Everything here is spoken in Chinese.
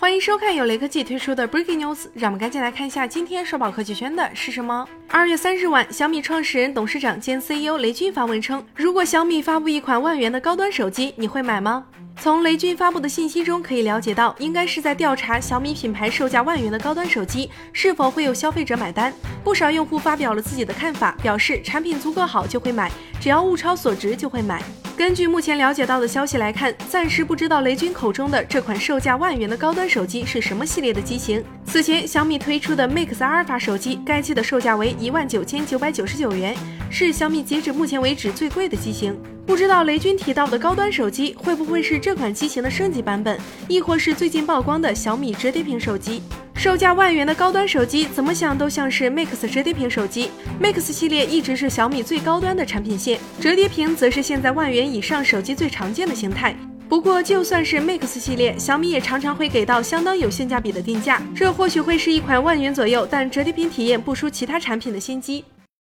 欢迎收看由雷科技推出的 Breaking News，让我们赶紧来看一下今天刷爆科技圈的是什么。二月三日晚，小米创始人、董事长兼 CEO 雷军发文称，如果小米发布一款万元的高端手机，你会买吗？从雷军发布的信息中可以了解到，应该是在调查小米品牌售价万元的高端手机是否会有消费者买单。不少用户发表了自己的看法，表示产品足够好就会买，只要物超所值就会买。根据目前了解到的消息来看，暂时不知道雷军口中的这款售价万元的高端手机是什么系列的机型。此前小米推出的 Mix 阿尔法手机，该机的售价为一万九千九百九十九元，是小米截止目前为止最贵的机型。不知道雷军提到的高端手机会不会是这款机型的升级版本，亦或是最近曝光的小米折叠屏手机？售价万元的高端手机，怎么想都像是 Mix 折叠屏手机。Mix 系列一直是小米最高端的产品线，折叠屏则是现在万元以上手机最常见的形态。不过，就算是 Mix 系列，小米也常常会给到相当有性价比的定价，这或许会是一款万元左右，但折叠屏体验不输其他产品的新机。